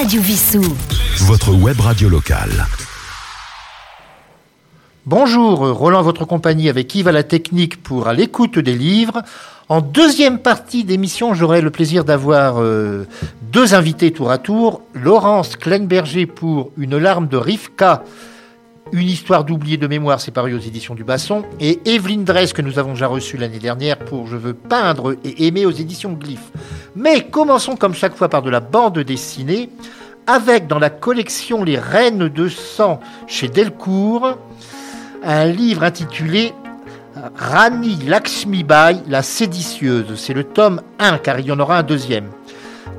Radio Vissou. Votre web radio locale. Bonjour, Roland, votre compagnie avec Yves à la technique pour à l'écoute des livres. En deuxième partie d'émission, j'aurai le plaisir d'avoir euh, deux invités tour à tour. Laurence Kleinberger pour Une larme de Rivka, une histoire d'oublié de mémoire, c'est paru aux éditions du Basson. Et Evelyne Dress, que nous avons déjà reçue l'année dernière pour Je veux peindre et aimer aux éditions Glyph. Mais commençons comme chaque fois par de la bande dessinée, avec dans la collection Les Reines de Sang chez Delcourt, un livre intitulé Rani Lakshmi Bai, la séditieuse. C'est le tome 1, car il y en aura un deuxième.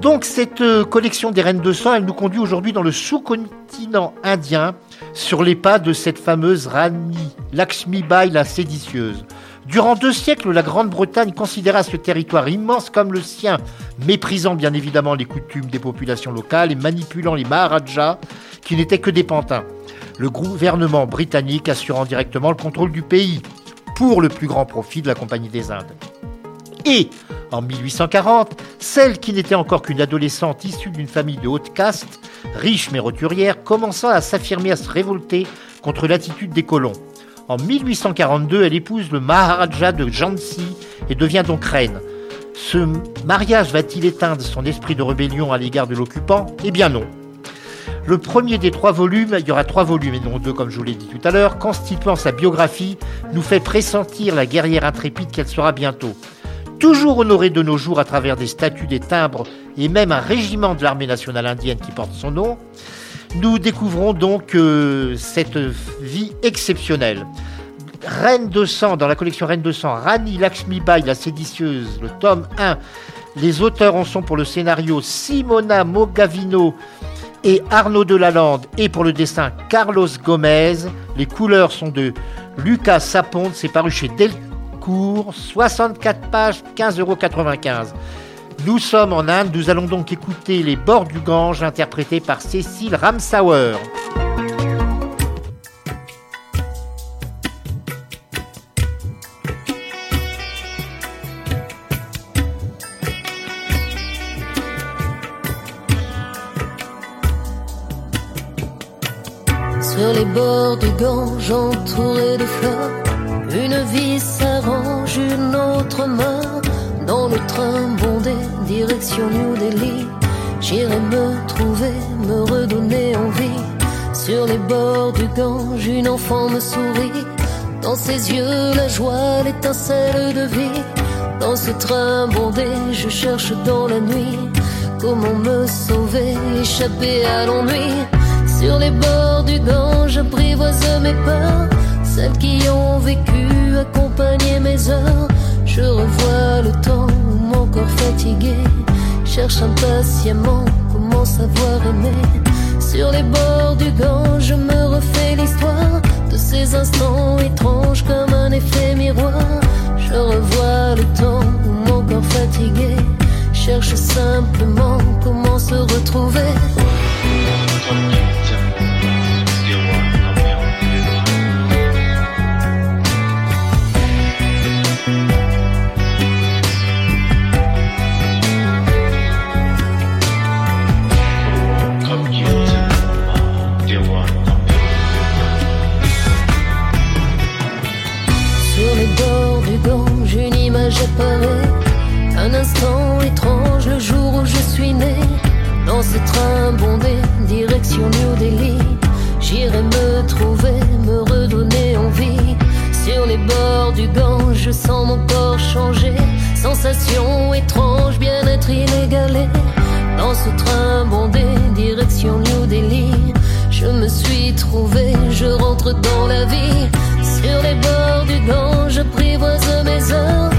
Donc cette euh, collection des Reines de Sang, elle nous conduit aujourd'hui dans le sous-continent indien, sur les pas de cette fameuse Rani Lakshmi Bai, la séditieuse. Durant deux siècles, la Grande-Bretagne considéra ce territoire immense comme le sien, méprisant bien évidemment les coutumes des populations locales et manipulant les Maharajas, qui n'étaient que des pantins. Le gouvernement britannique assurant directement le contrôle du pays, pour le plus grand profit de la Compagnie des Indes. Et, en 1840, celle qui n'était encore qu'une adolescente issue d'une famille de haute caste, riche mais roturière, commença à s'affirmer, à se révolter contre l'attitude des colons. En 1842, elle épouse le Maharaja de Jhansi et devient donc reine. Ce mariage va-t-il éteindre son esprit de rébellion à l'égard de l'occupant? Eh bien non. Le premier des trois volumes, il y aura trois volumes et non deux comme je vous l'ai dit tout à l'heure, constituant sa biographie, nous fait pressentir la guerrière intrépide qu'elle sera bientôt. Toujours honorée de nos jours à travers des statues, des timbres et même un régiment de l'armée nationale indienne qui porte son nom, nous découvrons donc euh, cette vie exceptionnelle. Reine de sang, dans la collection Reine de sang, Rani Lakshmi Bai, la séditieuse, le tome 1. Les auteurs en sont pour le scénario Simona Mogavino et Arnaud Delalande, et pour le dessin Carlos Gomez. Les couleurs sont de Lucas Saponde, c'est paru chez Delcourt, 64 pages, 15,95 euros. Nous sommes en Inde, nous allons donc écouter Les bords du Gange interprétés par Cécile Ramsauer. Sur les bords du Gange entouré de fleurs, une vie s'arrange, une autre meurt. Dans le train bondé, direction New Delhi, j'irai me trouver, me redonner envie. Sur les bords du Gange, une enfant me sourit. Dans ses yeux, la joie, l'étincelle de vie. Dans ce train bondé, je cherche dans la nuit comment me sauver, échapper à l'ennui. Sur les bords du Gange, j'apprivoise mes peurs, celles qui ont vécu, accompagné mes heures. Je revois le temps où mon corps fatigué cherche impatiemment comment savoir aimer. Sur les bords du Gange, je me refais l'histoire de ces instants étranges comme un effet miroir. Je revois le temps où mon corps fatigué cherche simplement comment se retrouver. Un instant étrange, le jour où je suis né. Dans ce train bondé, direction New Delhi. J'irai me trouver, me redonner envie. Sur les bords du Gange, je sens mon corps changer. Sensation étrange, bien-être inégalé. Dans ce train bondé, direction New Delhi. Je me suis trouvé, je rentre dans la vie. Sur les bords du Gange, j'apprivoise mes heures.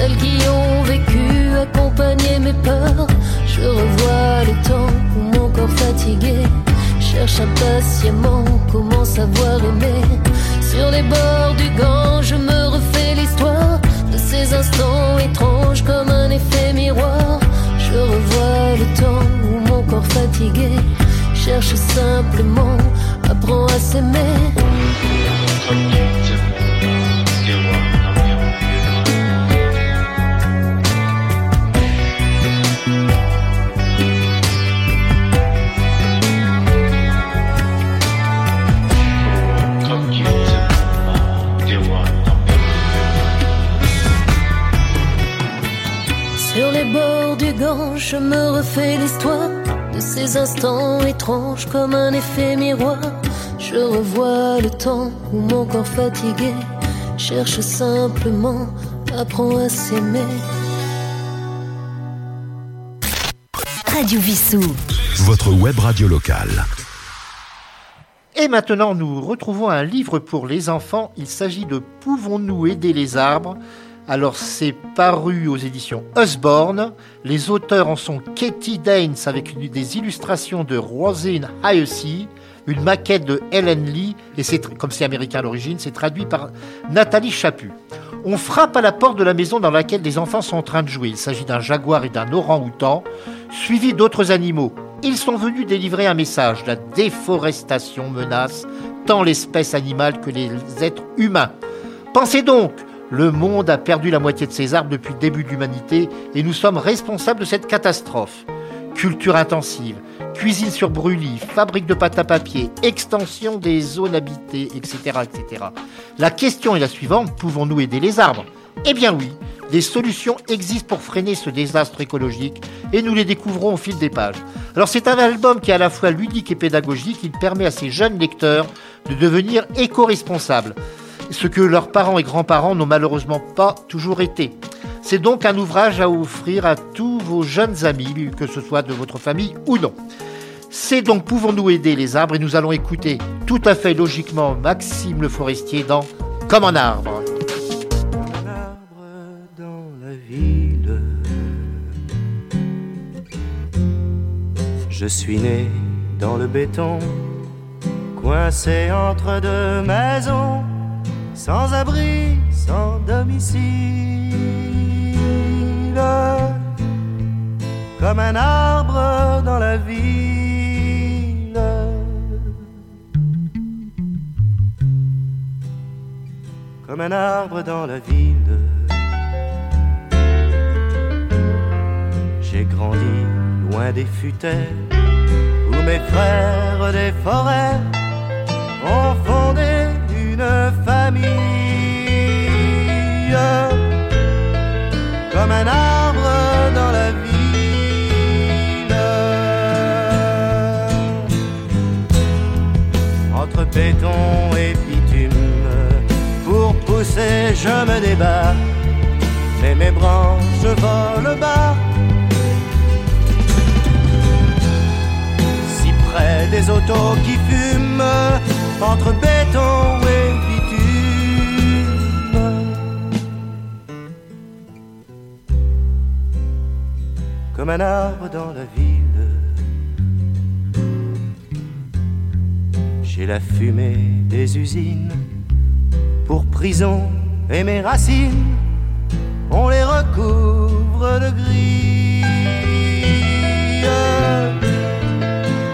Celles qui ont vécu, accompagné mes peurs. Je revois le temps où mon corps fatigué cherche impatiemment comment savoir aimer. Sur les bords du Gange, je me refais l'histoire de ces instants étranges comme un effet miroir. Je revois le temps où mon corps fatigué cherche simplement, apprend à s'aimer. Je me refais l'histoire de ces instants étranges comme un effet miroir. Je revois le temps où mon corps fatigué cherche simplement, apprend à s'aimer. Radio Vissou. Votre web radio locale. Et maintenant, nous retrouvons un livre pour les enfants. Il s'agit de Pouvons-nous aider les arbres? Alors c'est paru aux éditions Usborne. Les auteurs en sont Katie Daines avec des illustrations de Rosine Hayesi, une maquette de Helen Lee, et c'est comme c'est américain à l'origine, c'est traduit par Nathalie Chaput. On frappe à la porte de la maison dans laquelle des enfants sont en train de jouer. Il s'agit d'un jaguar et d'un orang-outan, suivis d'autres animaux. Ils sont venus délivrer un message. La déforestation menace tant l'espèce animale que les êtres humains. Pensez donc, le monde a perdu la moitié de ses arbres depuis le début de l'humanité et nous sommes responsables de cette catastrophe. Culture intensive, cuisine sur brûlis, fabrique de pâte à papier, extension des zones habitées, etc., etc. La question est la suivante, pouvons-nous aider les arbres? Eh bien oui, des solutions existent pour freiner ce désastre écologique et nous les découvrons au fil des pages. Alors c'est un album qui est à la fois ludique et pédagogique, il permet à ces jeunes lecteurs de devenir éco-responsables ce que leurs parents et grands-parents n'ont malheureusement pas toujours été. C'est donc un ouvrage à offrir à tous vos jeunes amis, que ce soit de votre famille ou non. C'est donc Pouvons-nous aider les arbres? Et nous allons écouter tout à fait logiquement Maxime le Forestier dans Comme un arbre. Je suis né dans le béton, coincé entre deux maisons sans abri, sans domicile, comme un arbre dans la ville. Comme un arbre dans la ville. J'ai grandi loin des futaies où mes frères des forêts ont fondé famille comme un arbre dans la ville. Entre béton et bitume, pour pousser, je me débat, mais mes branches volent bas. Si près des autos qui fument, entre béton Comme un arbre dans la ville, j'ai la fumée des usines pour prison et mes racines, on les recouvre de gris.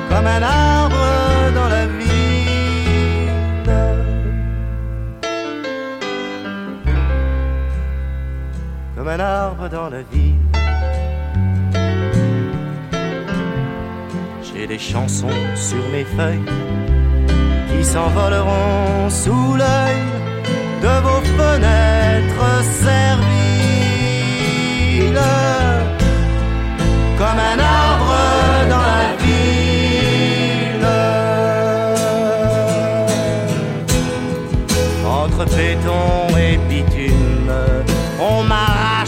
Comme un arbre dans la ville un arbre dans la ville. Des chansons sur mes feuilles qui s'envoleront sous l'œil de vos fenêtres serviles. Comme un arbre dans la ville. Entre béton et bitume, on m'a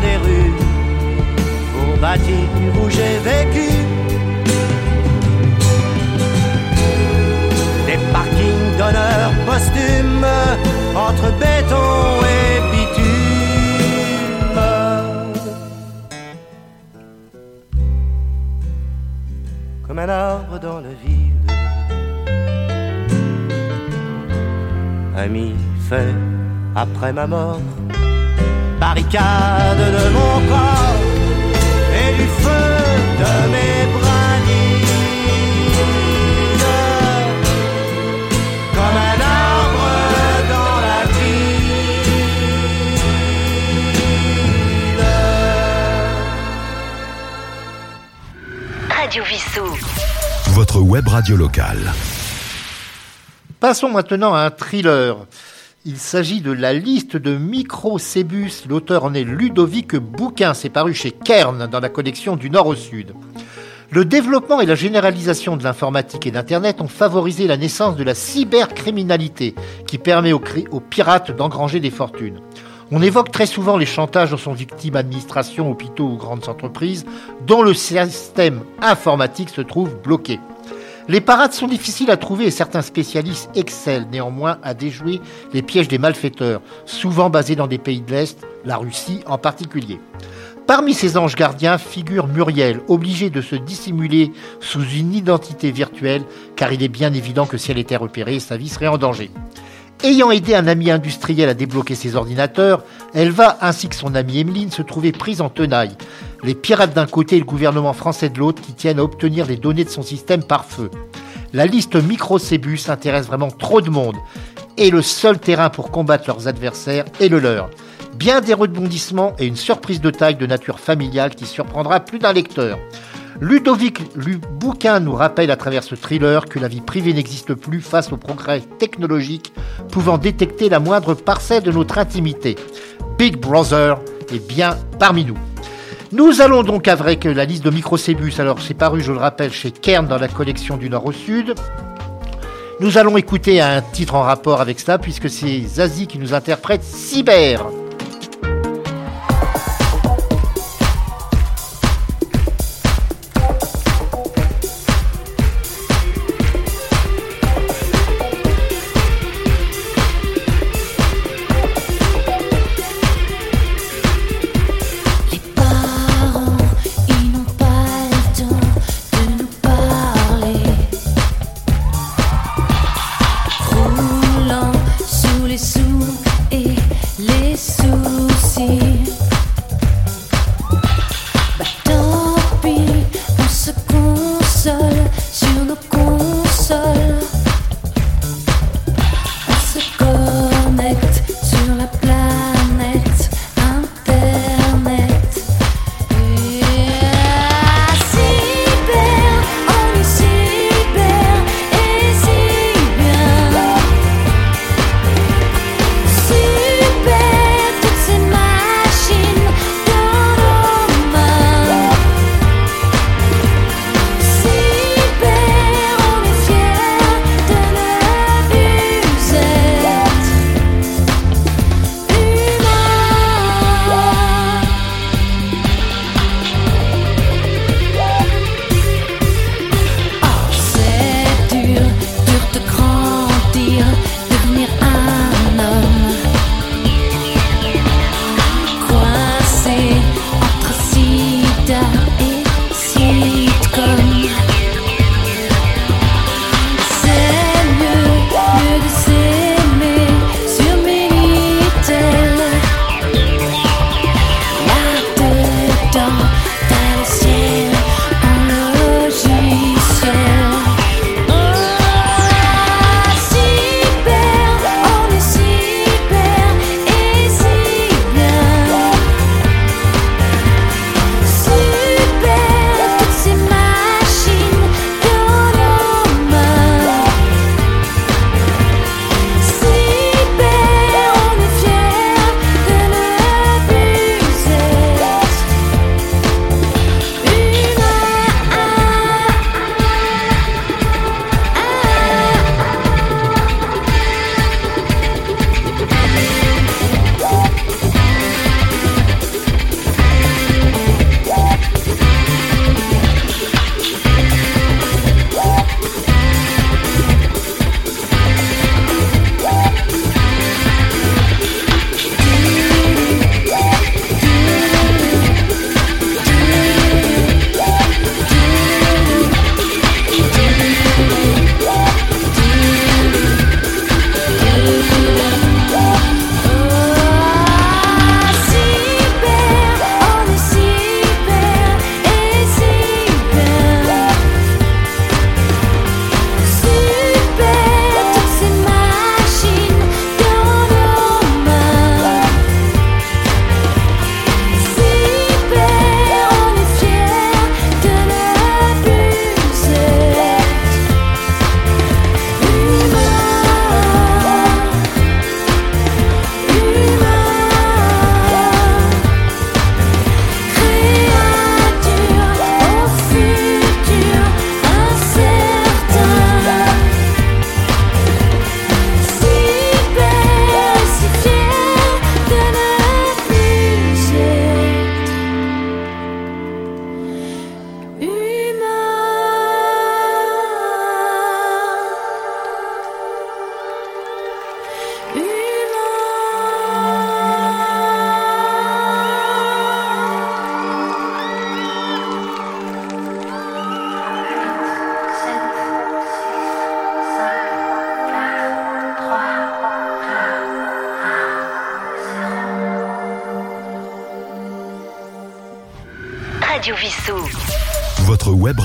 des rues pour bâtir où j'ai vécu. D'honneur posthumes entre béton et bitume. Comme un arbre dans la ville. Ami fait après ma mort barricade de mon corps et du feu de mes Votre web radio locale. Passons maintenant à un thriller. Il s'agit de la liste de Microcébus. L'auteur en est Ludovic Bouquin. C'est paru chez Kern dans la collection du Nord au Sud. Le développement et la généralisation de l'informatique et d'Internet ont favorisé la naissance de la cybercriminalité qui permet aux, pirates d'engranger des fortunes. On évoque très souvent les chantages dont sont victimes administrations, hôpitaux ou grandes entreprises dont le système informatique se trouve bloqué. Les parades sont difficiles à trouver et certains spécialistes excellent néanmoins à déjouer les pièges des malfaiteurs, souvent basés dans des pays de l'Est, la Russie en particulier. Parmi ces anges gardiens figure Muriel, obligée de se dissimuler sous une identité virtuelle, car il est bien évident que si elle était repérée, sa vie serait en danger. Ayant aidé un ami industriel à débloquer ses ordinateurs, elle va, ainsi que son amie Emeline, se trouver prise en tenaille. Les pirates d'un côté et le gouvernement français de l'autre qui tiennent à obtenir les données de son système par feu. La liste Microcébus intéresse vraiment trop de monde, et le seul terrain pour combattre leurs adversaires est le leur bien des rebondissements et une surprise de taille de nature familiale qui surprendra plus d'un lecteur. Ludovic Bouquin nous rappelle à travers ce thriller que la vie privée n'existe plus face aux progrès technologiques pouvant détecter la moindre parcelle de notre intimité. Big Brother est bien parmi nous. Nous allons donc avec la liste de Microcébus. Alors c'est paru, je le rappelle, chez Kern dans la collection du Nord au Sud. Nous allons écouter un titre en rapport avec cela puisque c'est Zazie qui nous interprète Cyber.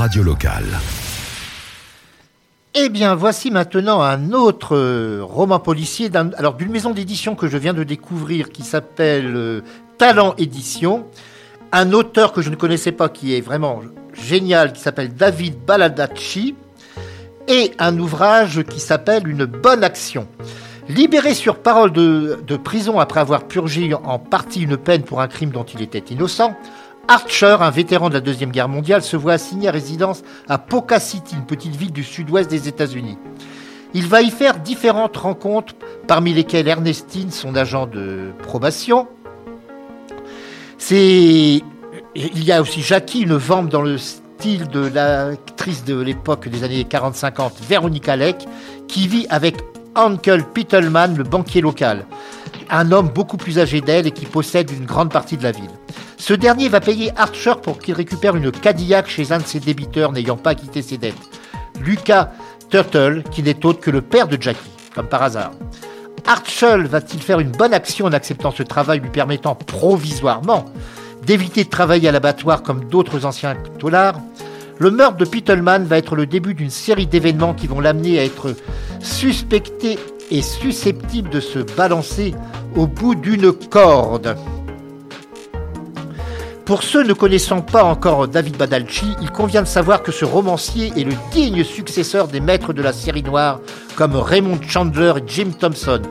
Radio. Eh bien, voici maintenant un autre euh, roman policier, alors d'une maison d'édition que je viens de découvrir qui s'appelle euh, Talent Édition. Un auteur que je ne connaissais pas qui est vraiment génial, qui s'appelle David Baladacci. Et un ouvrage qui s'appelle Une bonne action. Libéré sur parole de, prison après avoir purgé en partie une peine pour un crime dont il était innocent, Archer, un vétéran de la Deuxième Guerre mondiale, se voit assigné à résidence à Poca City, une petite ville du sud-ouest des États-Unis. Il va y faire différentes rencontres, parmi lesquelles Ernestine, son agent de probation. Il y a aussi Jackie, une vente dans le style de l'actrice de l'époque des années 40-50, Véronica Leck, qui vit avec Uncle Pittelman, le banquier local, un homme beaucoup plus âgé d'elle et qui possède une grande partie de la ville. Ce dernier va payer Archer pour qu'il récupère une Cadillac chez un de ses débiteurs n'ayant pas quitté ses dettes. Lucas Turtle, qui n'est autre que le père de Jackie, comme par hasard. Archer va-t-il faire une bonne action en acceptant ce travail lui permettant provisoirement d'éviter de travailler à l'abattoir comme d'autres anciens taulards Le meurtre de Pittelman va être le début d'une série d'événements qui vont l'amener à être suspecté et susceptible de se balancer au bout d'une corde. Pour ceux ne connaissant pas encore David Badalci, il convient de savoir que ce romancier est le digne successeur des maîtres de la série noire comme Raymond Chandler et Jim Thompson.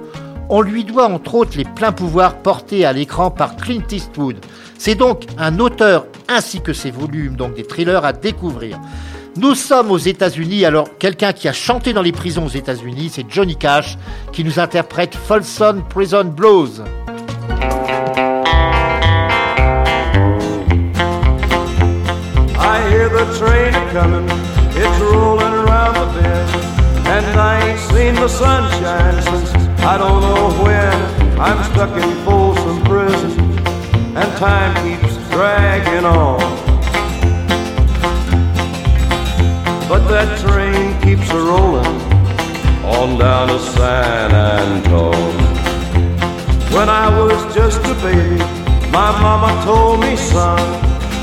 On lui doit entre autres les pleins pouvoirs portés à l'écran par Clint Eastwood. C'est donc un auteur ainsi que ses volumes, donc des thrillers à découvrir. Nous sommes aux États-Unis, alors quelqu'un qui a chanté dans les prisons aux États-Unis, c'est Johnny Cash, qui nous interprète Folsom Prison Blues. The train a comin', it's rollin' around the bend. And I ain't seen the sunshine since I don't know when. I'm stuck in Folsom Prison, and time keeps dragging on. But that train keeps a rollin' on down to San Antone. When I was just a baby, my mama told me, son.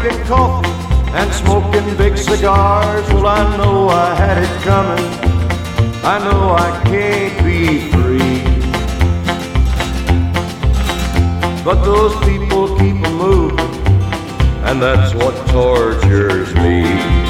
Drinking coffee and smoking big cigars. Well, I know I had it coming. I know I can't be free. But those people keep moving, and that's what tortures me.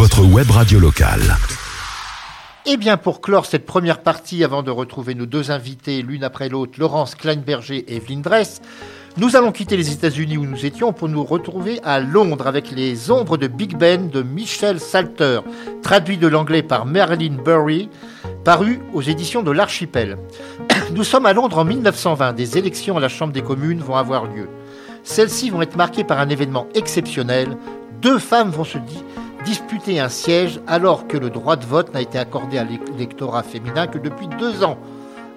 Votre web radio locale. Et eh bien, pour clore cette première partie, avant de retrouver nos deux invités l'une après l'autre, Laurence Kleinberger et Evelyne Dress, nous allons quitter les États-Unis où nous étions pour nous retrouver à Londres avec les ombres de Big Ben de Michel Salter, traduit de l'anglais par Marilyn Burry, paru aux éditions de l'Archipel. Nous sommes à Londres en 1920. Des élections à la Chambre des communes vont avoir lieu. Celles-ci vont être marquées par un événement exceptionnel, deux femmes vont se disputer un siège alors que le droit de vote n'a été accordé à l'électorat féminin que depuis deux ans,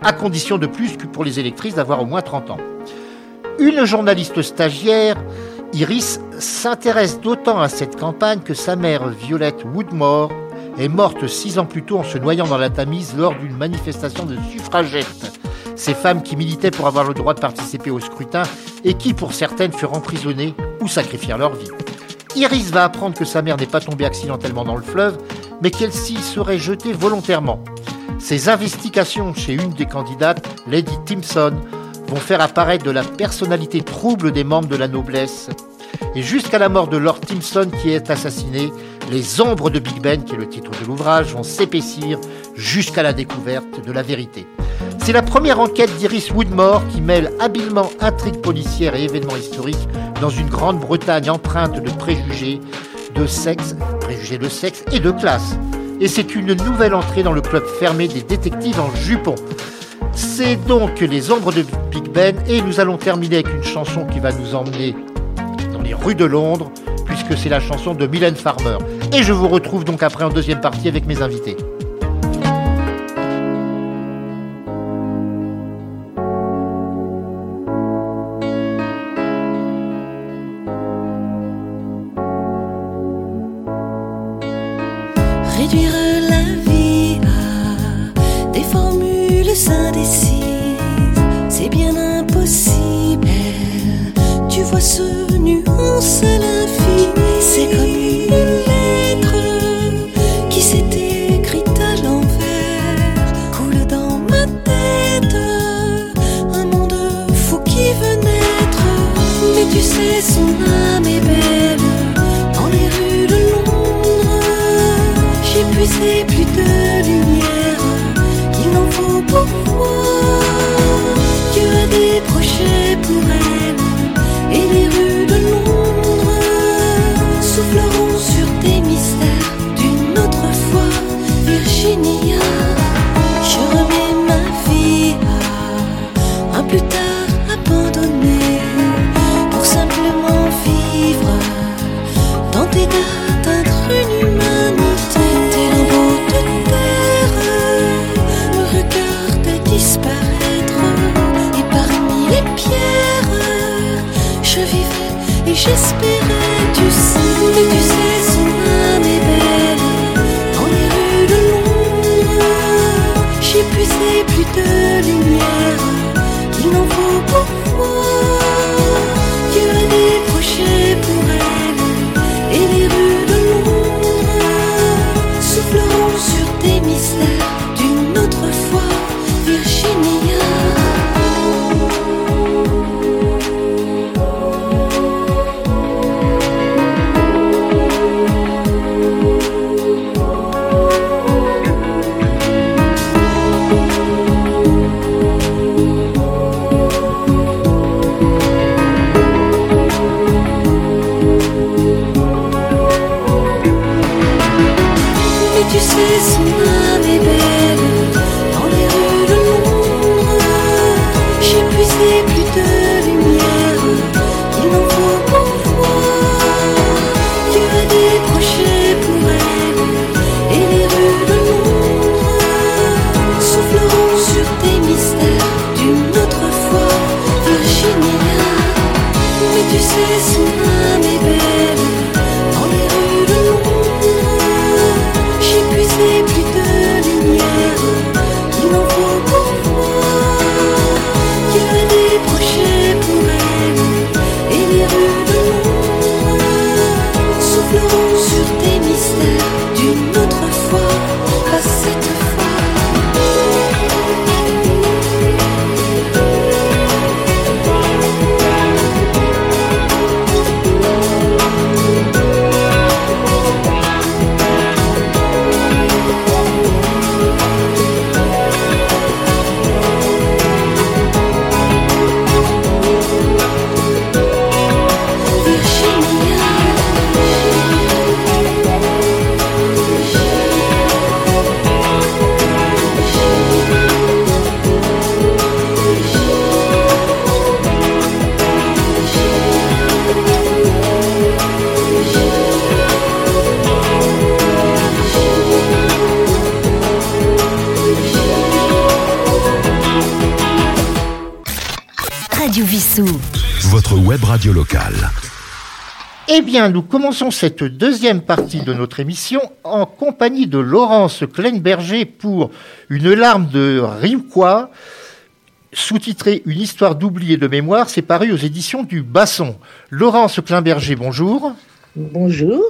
à condition de plus que pour les électrices d'avoir au moins 30 ans. Une journaliste stagiaire, Iris, s'intéresse d'autant à cette campagne que sa mère, Violette Woodmore, est morte six ans plus tôt en se noyant dans la Tamise lors d'une manifestation de suffragettes. Ces femmes qui militaient pour avoir le droit de participer au scrutin et qui, pour certaines, furent emprisonnées ou sacrifièrent leur vie. Iris va apprendre que sa mère n'est pas tombée accidentellement dans le fleuve, mais qu'elle s'y serait jetée volontairement. Ses investigations chez une des candidates, Lady Timpson, vont faire apparaître de la personnalité trouble des membres de la noblesse. Et jusqu'à la mort de Lord Timpson qui est assassiné, les ombres de Big Ben, qui est le titre de l'ouvrage, vont s'épaissir jusqu'à la découverte de la vérité. C'est la première enquête d'Iris Woodmore qui mêle habilement intrigues policières et événements historiques dans une Grande-Bretagne empreinte de préjugés de sexe, préjugés de sexe et de classe. Et c'est une nouvelle entrée dans le club fermé des détectives en jupon. C'est donc les ombres de Big Ben et nous allons terminer avec une chanson qui va nous emmener dans les rues de Londres puisque c'est la chanson de Mylène Farmer. Et je vous retrouve donc après en deuxième partie avec mes invités. impressionar. Eh bien, nous commençons cette deuxième partie de notre émission en compagnie de Laurence Kleinberger pour Une larme de Riuquois, sous-titré Une histoire d'oubli et de mémoire. C'est paru aux éditions du Basson. Laurence Kleinberger, bonjour. Bonjour.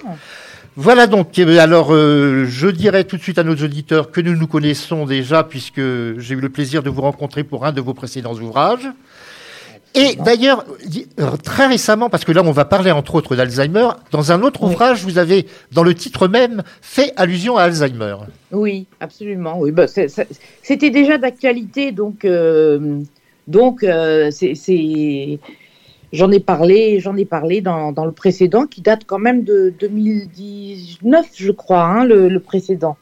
Voilà donc, eh alors euh, je dirais tout de suite à nos auditeurs que nous nous connaissons déjà puisque j'ai eu le plaisir de vous rencontrer pour un de vos précédents ouvrages. Et d'ailleurs, euh, très récemment, parce que là on va parler entre autres d'Alzheimer, dans un autre ouvrage, vous avez, dans le titre même, fait allusion à Alzheimer. Oui, absolument. Oui, bah, c'était déjà d'actualité, donc, euh, donc c'est J'en ai parlé, j'en ai parlé dans, dans, le précédent qui date quand même de 2019, je crois, hein, le, le, précédent.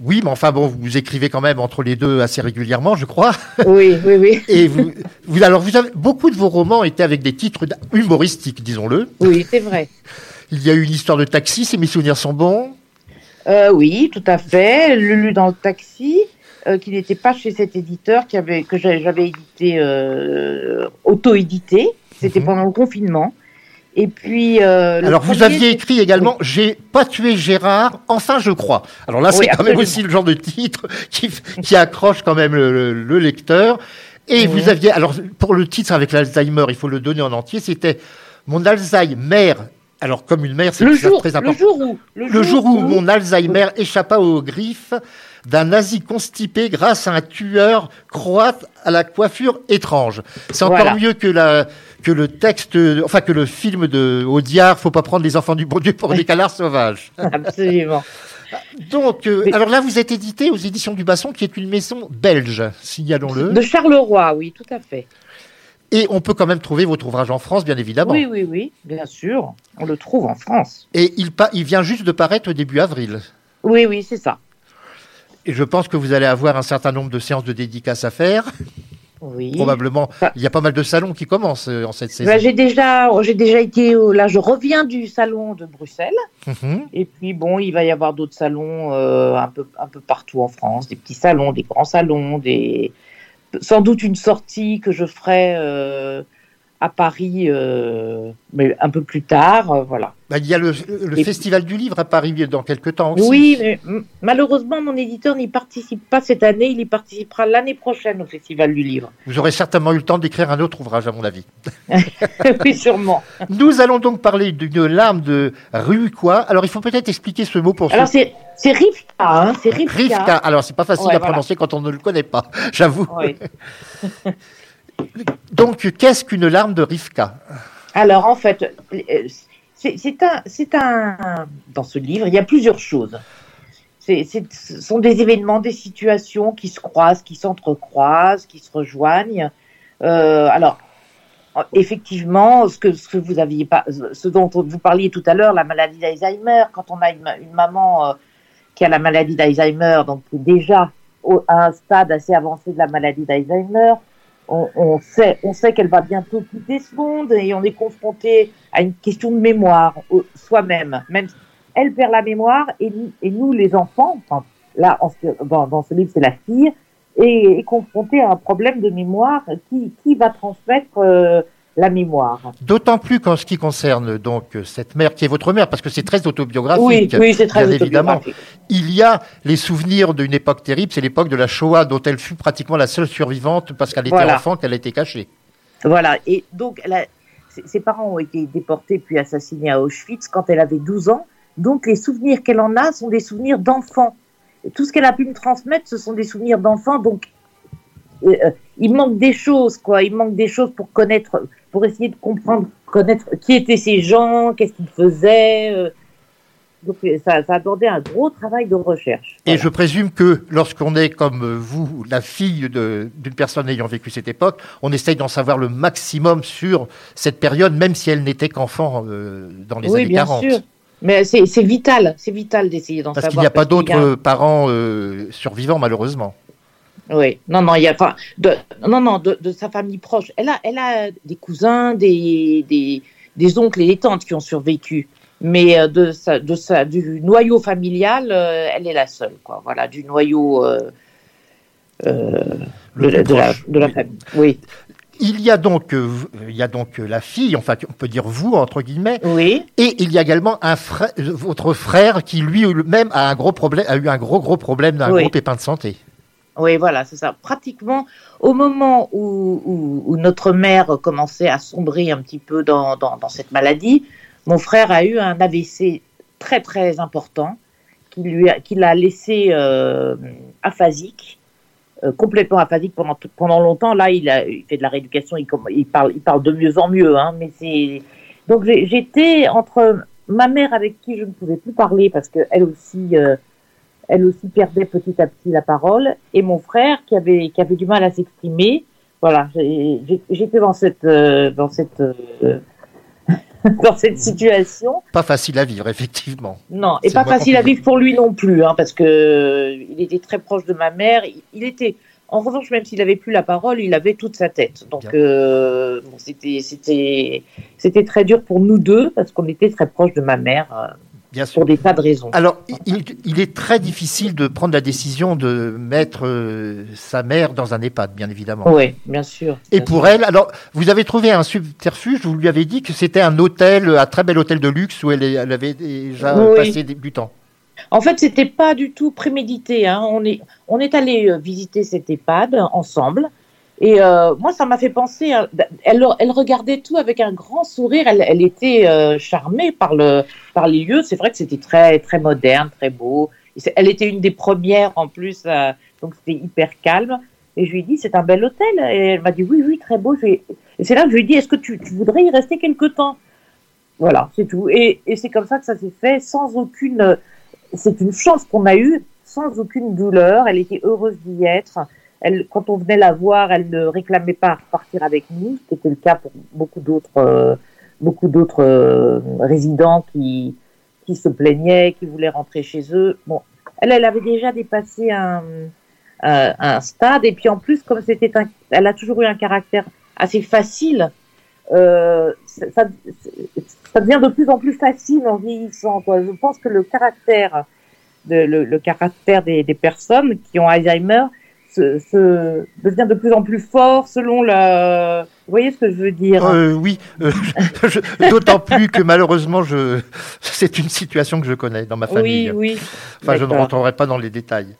Oui, mais enfin bon, vous écrivez quand même entre les deux assez régulièrement, je crois. Oui, oui, oui. Et vous, vous alors vous avez beaucoup de vos romans étaient avec des titres humoristiques, disons-le. Oui, c'est vrai. Il y a eu une histoire de taxi, si mes souvenirs sont bons. Euh, oui, tout à fait. Le lu dans le taxi. Euh, qui n'était pas chez cet éditeur qui avait, que j'avais édité, euh, auto-édité. C'était mhm. pendant le confinement. Et puis. Euh, Alors, vous aviez écrit également J'ai pas tué Gérard, enfin je crois. Alors là, c'est quand même aussi le genre de titre qui, qui accroche quand même le, lecteur. Et vous aviez. Alors, pour le titre avec l'Alzheimer, il faut le donner en entier, c'était Mon Alzheimer. Alors, comme une mère, c'est très important. Le jour où. Le, jour, où, mon Alzheimer échappa aux griffes d'un nazi constipé grâce à un tueur croate à la coiffure étrange. C'est encore mieux que la que le texte, enfin que le film de Audiard, faut pas prendre les enfants du bon Dieu pour des canards sauvages. Absolument. Donc, euh, alors là, vous êtes édité aux éditions du Basson, qui est une maison belge, signalons-le. De Charleroi, oui, tout à fait. Et on peut quand même trouver votre ouvrage en France, bien évidemment. Oui, oui, oui, bien sûr. On le trouve en France. Et il, il vient juste de paraître au début avril. Oui, oui, c'est ça. Et je pense que vous allez avoir un certain nombre de séances de dédicaces à faire. Oui. Probablement. Il y a pas mal de salons qui commencent euh, en cette saison. Ben, j'ai déjà, j'ai déjà été là. Je reviens du salon de Bruxelles. Mhm. Et puis bon, il va y avoir d'autres salons euh, un peu, un peu partout en France, des petits salons, des grands salons, des sans doute une sortie que je ferai euh, à Paris, euh, mais un peu plus tard, euh, voilà. Bah, il y a le, Festival du Livre à Paris dans quelques temps aussi. Oui, mais malheureusement, mon éditeur n'y participe pas cette année, il y participera l'année prochaine au Festival du Livre. Vous aurez certainement eu le temps d'écrire un autre ouvrage, à mon avis. oui, sûrement. Nous allons donc parler d'une larme de quoi Alors, il faut peut-être expliquer ce mot pour Alors, c'est Rivka, hein, c'est Rivka. Alors, c'est pas facile à prononcer quand on ne le connaît pas, j'avoue. Oui. Donc, qu'est-ce qu'une larme de Rivka? Alors, en fait, c'est un, un. Dans ce livre, il y a plusieurs choses. ce sont des événements, des situations qui se croisent, qui s'entrecroisent, qui se rejoignent. Euh, alors, effectivement, ce que, ce que vous aviez pas, ce dont vous parliez tout à l'heure, la maladie d'Alzheimer, quand on a une, maman euh, qui a la maladie d'Alzheimer, donc déjà à un stade assez avancé de la maladie d'Alzheimer, on, sait, on sait qu'elle va bientôt quitter ce monde et on est confronté à une question de mémoire soi-même. Même elle perd la mémoire et, et nous, les enfants, là, dans, ce livre, c'est la fille, est, est confrontée à un problème de mémoire qui, qui va transmettre euh, la mémoire. D'autant plus qu'en ce qui concerne donc cette mère qui est votre mère, parce que c'est très autobiographique. Oui, oui c'est très évidemment. Il y a les souvenirs d'une époque terrible, c'est l'époque de la Shoah, dont elle fut pratiquement la seule survivante parce qu'elle était enfant, qu'elle était cachée. Voilà, et donc ses parents ont été déportés puis assassinés à Auschwitz quand elle avait 12 ans. Donc les souvenirs qu'elle en a sont des souvenirs d'enfant. Tout ce qu'elle a pu me transmettre, ce sont des souvenirs d'enfant. Donc euh, euh, il manque des choses, quoi. Il manque des choses pour connaître, pour essayer de comprendre, connaître qui étaient ces gens, qu'est-ce qu'ils faisaient. Euh. Donc ça, ça, a demandé un gros travail de recherche. Et je présume que lorsqu'on est comme vous, la fille d'une personne ayant vécu cette époque, on essaye d'en savoir le maximum sur cette période, même si elle n'était qu'enfant dans les oui, années bien Sûr. Mais c'est vital, c'est vital d'essayer d'en savoir. Parce qu'il n'y a pas d'autres parents survivants, malheureusement. Oui, non, non, il y a pas de, non, non, de, sa famille proche. Elle a, elle a des cousins, des, des, des oncles et des tantes qui ont survécu, mais euh, de sa, de sa, du noyau familial, euh, elle est la seule, quoi. Voilà, du noyau euh, de, la, de, la, famille. Oui. il y a donc, euh, il y a donc la fille, enfin on peut dire vous entre guillemets, Oui. et il y a également un frère, votre frère qui lui-même a un gros problème, a eu un gros gros problème d'un Oui. gros pépin de santé. Oui, voilà, c'est ça. Pratiquement au moment où, notre mère commençait à sombrer un petit peu dans, cette maladie, mon frère a eu un AVC très très important qui lui qui l'a laissé euh, aphasique, euh, complètement aphasique pendant pendant longtemps. Là, il fait de la rééducation, il, parle il parle de mieux en mieux, hein, donc j'étais entre ma mère avec qui je ne pouvais plus parler parce que elle aussi euh, elle aussi perdait petit à petit la parole, et mon frère qui avait, qui avait du mal à s'exprimer. Voilà, j'étais dans cette, euh, dans cette, euh, dans cette situation. Pas facile à vivre, effectivement. Non, et pas facile à vivre pour lui non plus, hein, parce que euh, il était très proche de ma mère. Il, il était, en revanche, même s'il avait plus la parole, il avait toute sa tête. Donc, euh, bon, c'était, c'était, c'était très dur pour nous deux parce qu'on était très proches de ma mère euh, Bien sûr. pour des tas de raisons. Alors, il, il est très difficile de prendre la décision de mettre euh, sa mère dans un EHPAD, bien évidemment. Oui, bien sûr. Et bien pour sûr. elle, alors, vous avez trouvé un subterfuge, vous lui avez dit que c'était un hôtel, un très bel hôtel de luxe où elle, avait déjà Oui. passé du temps. En fait, c'était pas du tout prémédité. Hein. On est, on est allé euh, visiter cet EHPAD ensemble. Et euh, moi, ça m'a fait penser. à- elle, regardait tout avec un grand sourire. Elle, était euh, charmée par le, par les lieux. C'est vrai que c'était très, très moderne, très beau. Elle était une des premières en plus, euh, donc c'était hyper calme. Et je lui ai dit, c'est un bel hôtel. Et elle m'a dit, oui, oui, très beau. Et c'est là que je lui ai dit, est-ce que tu, voudrais y rester quelque temps? Voilà, c'est tout. Et c'est comme ça que ça s'est fait, sans aucune c'est une chance qu'on a eue sans aucune douleur. Elle était heureuse d'y être. Elle, quand on venait la voir, elle ne réclamait pas à repartir avec nous, ce qui était le cas pour beaucoup d'autres, euh, beaucoup d'autres euh, résidents qui, qui se plaignaient, qui voulaient rentrer chez eux. Bon, elle, elle avait déjà dépassé un, un, un stade, et puis en plus, comme c'était un, elle a toujours eu un caractère assez facile. Euh, ça, ça, ça devient de plus en plus facile en vieillissant. Quoi. Je pense que le caractère, de, le, le caractère des, des personnes qui ont Alzheimer se, se devient de plus en plus fort selon la. Vous voyez ce que je veux dire Euh, oui, euh, d'autant plus que malheureusement, je, c'est une situation que je connais dans ma famille. Oui, oui. Enfin, je ne rentrerai pas dans les détails.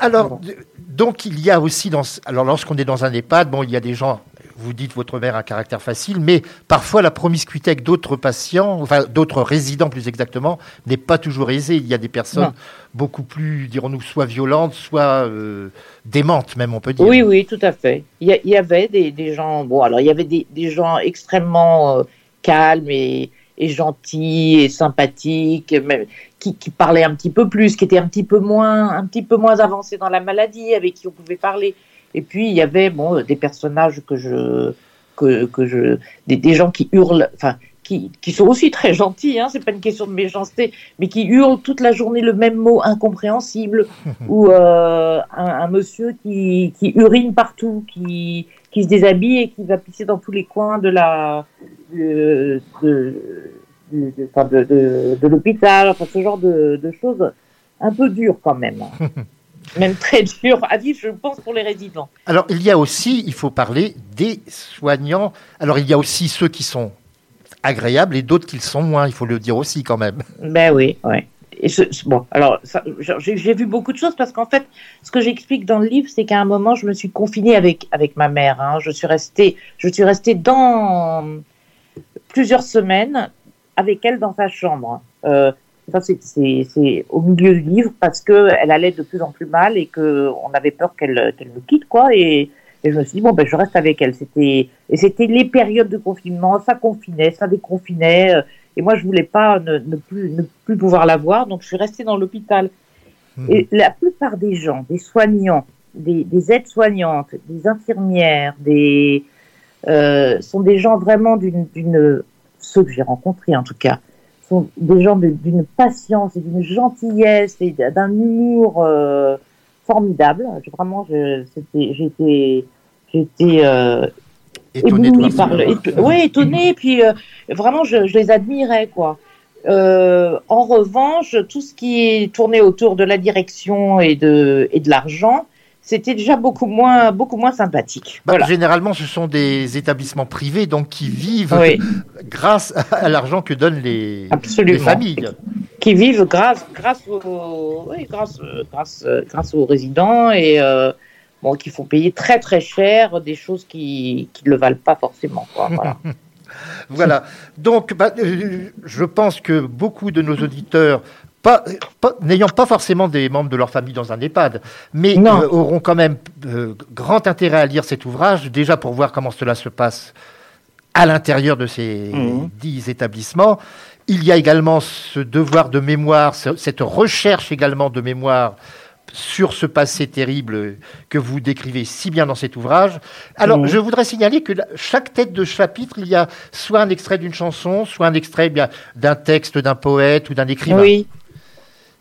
Alors, donc il y a aussi dans, alors lorsqu'on est dans un EHPAD, bon, il y a des gens. Vous dites votre mère a un caractère facile, mais parfois la promiscuité avec d'autres patients, enfin d'autres résidents plus exactement, n'est pas toujours aisée. Il y a des personnes Non. beaucoup plus, dirons-nous, soit violentes, soit euh, démentes même, on peut dire. Oui, oui, tout à fait. Il y, avait des, des gens, bon, alors il y avait des, des gens extrêmement euh, calmes et, et gentils et sympathiques, même, qui, qui parlaient un petit peu plus, qui étaient un petit peu moins, un petit peu moins avancés dans la maladie, avec qui on pouvait parler. Et puis il y avait bon des personnages que je, que, que je, des, des gens qui hurlent, enfin. Qui, qui sont aussi très gentils, hein, c'est pas une question de méchanceté, mais qui hurlent toute la journée le même mot incompréhensible, ou euh, un, un monsieur qui, qui urine partout, qui, qui se déshabille et qui va pisser dans tous les coins de la de, de, de, de- enfin, de- de- de l'hôpital, enfin ce genre de, de choses un peu dures quand même. même très dures à vivre, je pense, pour les résidents. Alors, il y a aussi, il faut parler des soignants. Alors, il y a aussi ceux qui sont agréables et d'autres qui le sont moins, il faut le dire aussi quand même. Ben oui, ouais. Et ce, ce- bon, alors j'ai j'ai vu beaucoup de choses parce qu'en fait, ce que j'explique dans le livre, c'est qu'à un moment, je me suis confinée avec avec ma mère. Hein. Je suis restée, je suis restée dans plusieurs semaines avec elle dans sa chambre. Euh, c'est- au milieu du livre parce que elle allait de plus en plus mal et que on avait peur qu'elle qu'elle nous quitte, quoi. Et, et je me suis dit bon ben je reste avec elle. C'était et c'était les périodes de confinement, ça confinait, ça déconfinait. et moi, je voulais pas ne, ne plus, ne plus pouvoir la voir, donc je suis restée dans l'hôpital. Mhm. Et la plupart des gens, des soignants, des, des aides-soignantes, des infirmières, des, euh, sont des gens vraiment d'une, d'une, ceux que j'ai rencontrés en tout cas, sont des gens d'une patience et d'une gentillesse et d'un humour euh, formidable. Je- Vraiment, j'étais, j'étais euh, Étonné de ébloui voir par le, ouais, étonné, puis euh, vraiment, je, je les admirais, quoi. Euh, en revanche, tout ce qui est tourné autour de la direction et de, et de l'argent, c'était déjà beaucoup moins, beaucoup moins sympathique. Bah, généralement, ce sont des établissements privés donc qui vivent grâce à l'argent que donnent les, les, familles. Qui vivent grâce, grâce, aux, grâce, grâce, grâce aux résidents et euh, bon, qui font payer très très cher des choses qui ne le valent pas forcément. voilà. voilà. Donc, bah, euh, je pense que beaucoup de nos auditeurs n'ayant pas forcément des membres de leur famille dans un EHPAD, mais euh, auront quand même euh, grand intérêt à lire cet ouvrage, déjà pour voir comment cela se passe à l'intérieur de ces mmh. dix établissements. Il y a également ce devoir de mémoire, cette recherche également de mémoire sur ce passé terrible que vous décrivez si bien dans cet ouvrage. Alors, mmh. je voudrais signaler que chaque tête de chapitre, il y a soit un extrait d'une chanson, soit un extrait eh d'un texte d'un poète ou d'un écrivain. Oui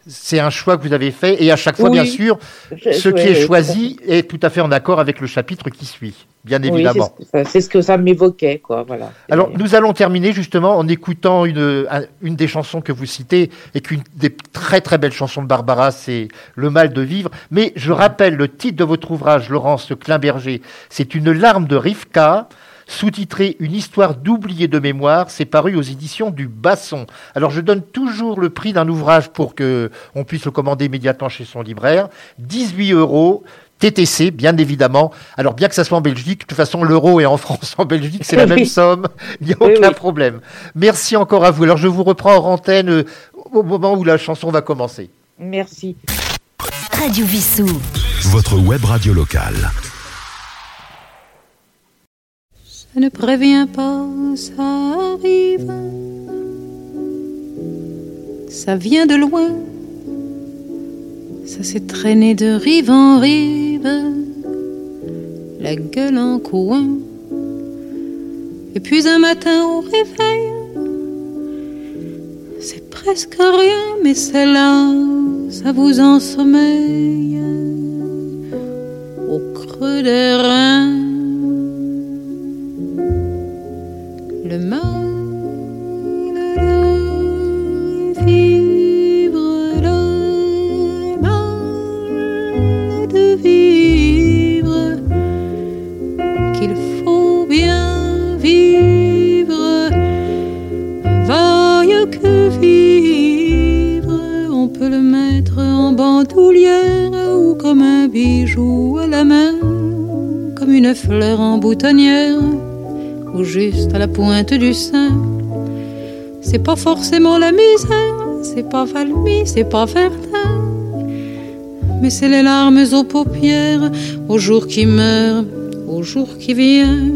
c'est un choix que vous avez fait et à chaque fois, bien sûr, ce qui est choisi est tout à fait en accord avec le chapitre qui suit, bien évidemment. c'est ce que ça m'évoquait, quoi. Voilà. Alors, nous allons terminer justement en écoutant une, une des chansons que vous citez et qu'une des très très belles chansons de Barbara, c'est Le mal de vivre. Mais je rappelle le titre de votre ouvrage, Laurence Kleinberger, c'est Une larme de Rivka sous-titré Une histoire d'oublié de mémoire, c'est paru aux éditions du Basson. Alors je donne toujours le prix d'un ouvrage pour que on puisse le commander immédiatement chez son libraire. 18 euros. TTC, bien évidemment. Alors, bien que ça soit en Belgique, de toute façon, l'euro est en France, en Belgique, c'est la même somme. Il n'y a aucun problème. Merci encore à vous. Alors, je vous reprends en antenne euh, au moment où la chanson va commencer. Merci. Radio Vissou. Votre web radio locale. Ne prévient pas, ça arrive. Ça vient de loin, ça s'est traîné de rive en rive, la gueule en coin. Et puis un matin au réveil, c'est presque rien, mais c'est là, ça vous ensommeille au creux des reins. Boutonnière juste à la pointe du sein. C'est pas forcément la misère, c'est pas Valmy, c'est pas Verdun, mais c'est les larmes aux paupières, au jour qui meurt, au jour qui vient.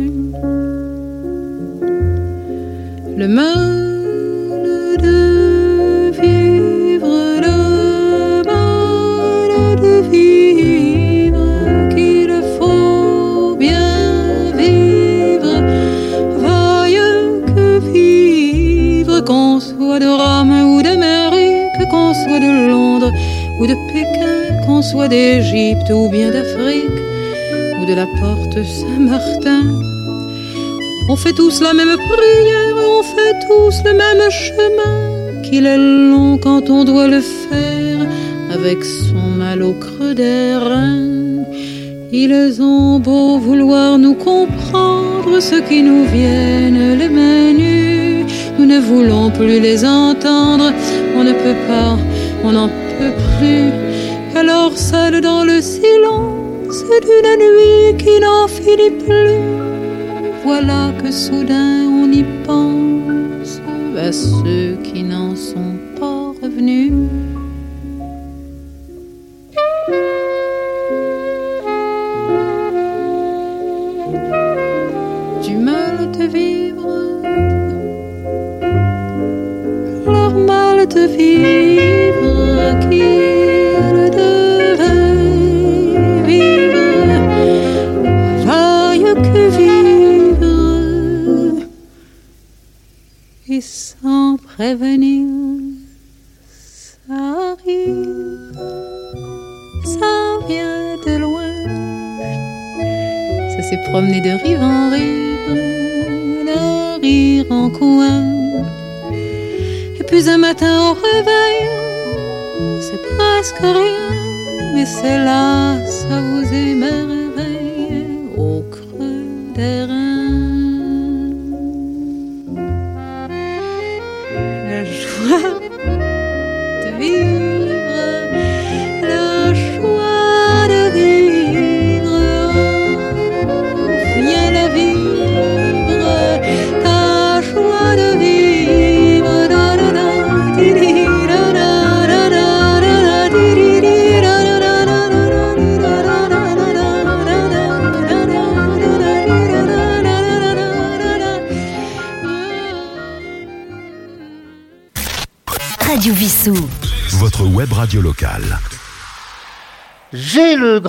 Tous la même prière, on fait tous le même chemin, qu'il est long quand on doit le faire avec son mal au creux des reins. Ils ont beau vouloir nous comprendre, ceux qui nous viennent les mains nues nous ne voulons plus les entendre, on ne peut pas, on n'en peut plus. Alors seul dans le silence d'une nuit qui n'en finit plus, voilà que soudain on y pense à ceux qui n'en sont pas revenus.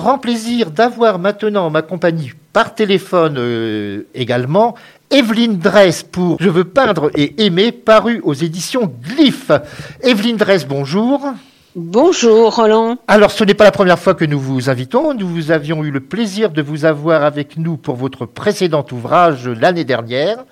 Grand plaisir d'avoir maintenant en ma compagnie par téléphone euh, également Evelyne Dress pour Je veux peindre et aimer, paru aux éditions Glyph. Evelyne Dress, bonjour. Bonjour Roland. Alors, ce n'est pas la première fois que nous vous invitons. Nous vous avions eu le plaisir de vous avoir avec nous pour votre précédent ouvrage l'année dernière.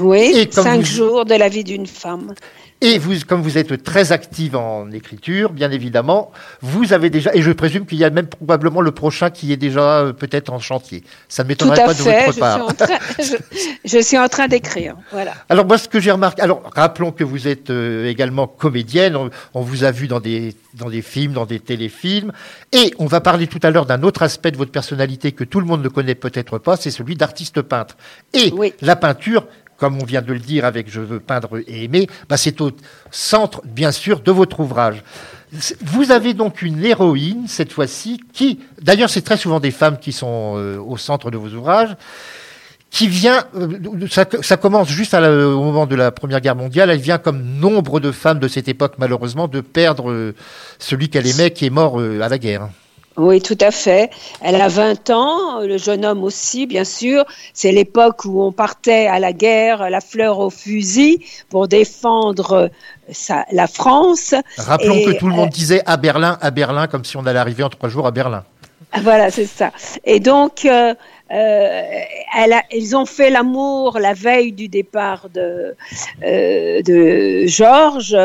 Oui, cinq vous- jours de la vie d'une femme. Et vous, comme vous êtes très active en écriture, bien évidemment, vous avez déjà, et je présume qu'il y a même probablement le prochain qui est déjà euh, peut-être en chantier. Ça ne m'étonnerait pas de fait. votre Je suis, part. en train, je, je suis en train d'écrire. Voilà. Alors moi, ce que j'ai remarqué, alors rappelons que vous êtes euh, également comédienne. On, on vous a vu dans des dans des films, dans des téléfilms, et on va parler tout à l'heure d'un autre aspect de votre personnalité que tout le monde ne connaît peut-être pas, c'est celui d'artiste peintre. Et Oui. la peinture. Comme on vient de le dire avec Je veux peindre et aimer, bah c'est au centre, bien sûr, de votre ouvrage. Vous avez donc une héroïne, cette fois-ci, qui, d'ailleurs, c'est très souvent des femmes qui sont euh, au centre de vos ouvrages, qui vient, euh, ça, commence juste au moment de la Première Guerre mondiale, elle vient comme nombre de femmes de cette époque, malheureusement, de perdre euh, celui qu'elle aimait qui est mort à la guerre. Oui, tout à fait. Elle a 20 ans, le jeune homme aussi, bien sûr. C'est l'époque où on partait à la guerre, la fleur au fusil, pour défendre euh, sa- la France. Rappelons Et, que tout le monde euh, disait à Berlin, à Berlin, comme si on allait arriver en trois jours à Berlin. Voilà, c'est ça. Et donc, euh, euh, elle a- ils ont fait l'amour la veille du départ de, euh, de Georges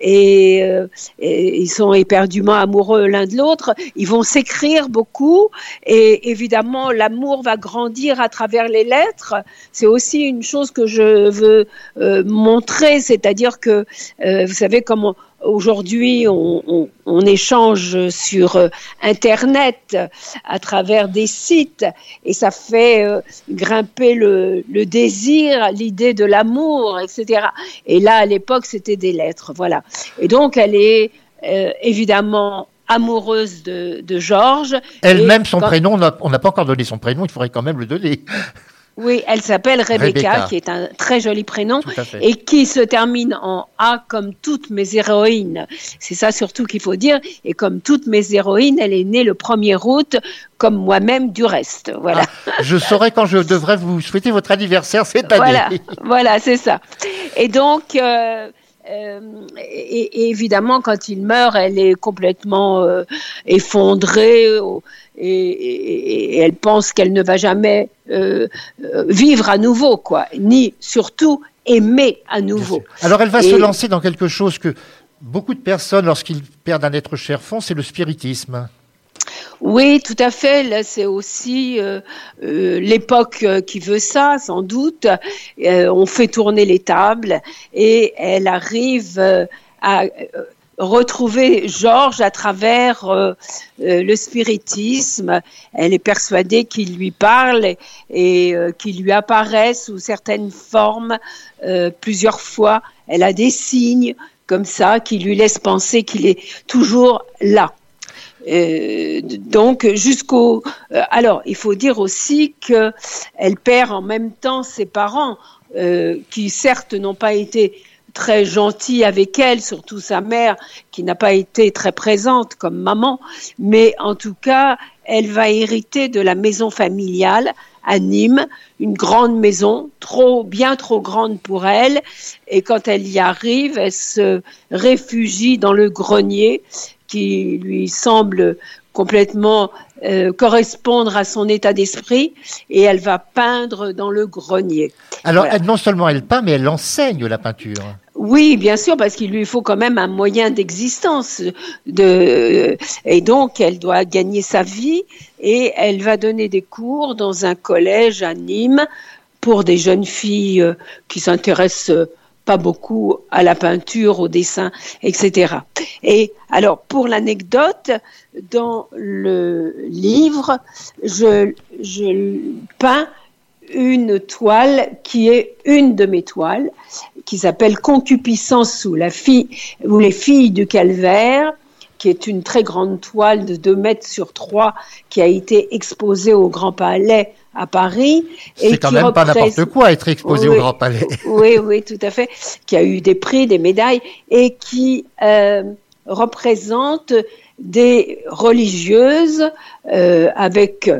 et, euh, et ils sont éperdument amoureux l'un de l'autre. Ils vont s'écrire beaucoup et évidemment, l'amour va grandir à travers les lettres. C'est aussi une chose que je veux euh, montrer, c'est-à-dire que, euh, vous savez, comment aujourd'hui on, on- on échange sur euh, Internet à travers des sites et ça fait euh, grimper le, le désir, l'idée de l'amour, etc. Et là, à l'époque, c'était des lettres, voilà. Et donc, elle est euh, évidemment amoureuse de, de Georges. Elle-même, son quand- prénom, on n'a pas encore donné son prénom, il faudrait quand même le donner. Oui, elle s'appelle Rebecca, Rebecca. qui est un très joli prénom et qui se termine en A comme toutes mes héroïnes. C'est ça surtout qu'il faut dire. Et comme toutes mes héroïnes, elle est née le 1er août, comme moi-même du reste. Voilà. Je saurai quand je devrais vous souhaiter votre anniversaire cette année. Voilà, voilà, c'est ça. Et donc, euh, euh, et, et évidemment, quand il meurt, elle est complètement euh, effondrée et, et- et elle pense qu'elle ne va jamais euh, euh, vivre à nouveau, quoi, ni surtout aimer à nouveau. Alors elle va Et- se lancer dans quelque chose que beaucoup de personnes, lorsqu'ils perdent un être cher, font, c'est le spiritisme. Oui, tout à fait. Là, c'est aussi euh, euh, l'époque qui veut ça, sans doute. Euh, on fait tourner les tables et elle arrive à retrouver Georges à travers euh, euh, le spiritisme. Elle est persuadée qu'il lui parle et, euh, qu'il lui apparaît sous certaines formes euh, plusieurs fois. Elle a des signes comme ça qui lui laissent penser qu'il est toujours là. Euh, donc jusqu'au alors il faut dire aussi que elle perd en même temps ses parents qui certes n'ont pas été très gentils avec elle, surtout sa mère qui n'a pas été très présente comme maman, mais en tout cas elle va hériter de la maison familiale à Nîmes, une grande maison, trop bien trop grande pour elle, et quand elle y arrive, elle se réfugie dans le grenier qui lui semble complètement euh, correspondre à son état d'esprit et elle va peindre dans le grenier. Alors Voilà. elle, non seulement elle peint, mais elle enseigne la peinture. Oui, bien sûr, parce qu'il lui faut quand même un moyen d'existence. De, et donc, elle doit gagner sa vie et elle va donner des cours dans un collège à Nîmes pour des jeunes filles euh, qui s'intéressent pas beaucoup à la peinture, au dessin, etc. Et alors, pour l'anecdote, dans le livre, je, peins une toile qui est une de mes toiles, qui s'appelle Concupiscence sous la fille ou les filles du calvaire, qui est une très grande toile de 2 mètres sur 3 qui a été exposée au Grand Palais à Paris. C'est quand même pas n'importe quoi être exposé au Grand Palais. oui, oui, tout à fait. Qui a eu des prix, des médailles et qui euh, représente des religieuses euh, avec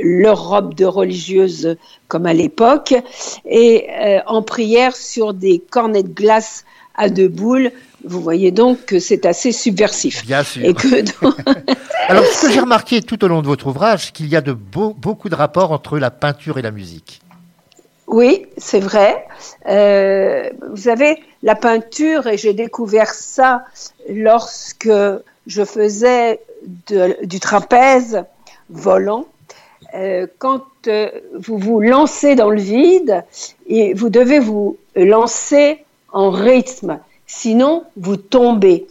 leur robe de religieuse comme à l'époque, et euh, en prière sur des cornets de glace à deux boules. Vous voyez donc que c'est assez subversif. Bien sûr. Alors, ce que j'ai remarqué tout au long de votre ouvrage, c'est qu'il y a de beaucoup de rapports entre la peinture et la musique. Oui, c'est vrai. Euh, vous savez, la peinture, et j'ai découvert ça lorsque je faisais du trapèze volant. Euh, quand euh, vous vous lancez dans le vide, et vous devez vous lancer en rythme, sinon vous tombez.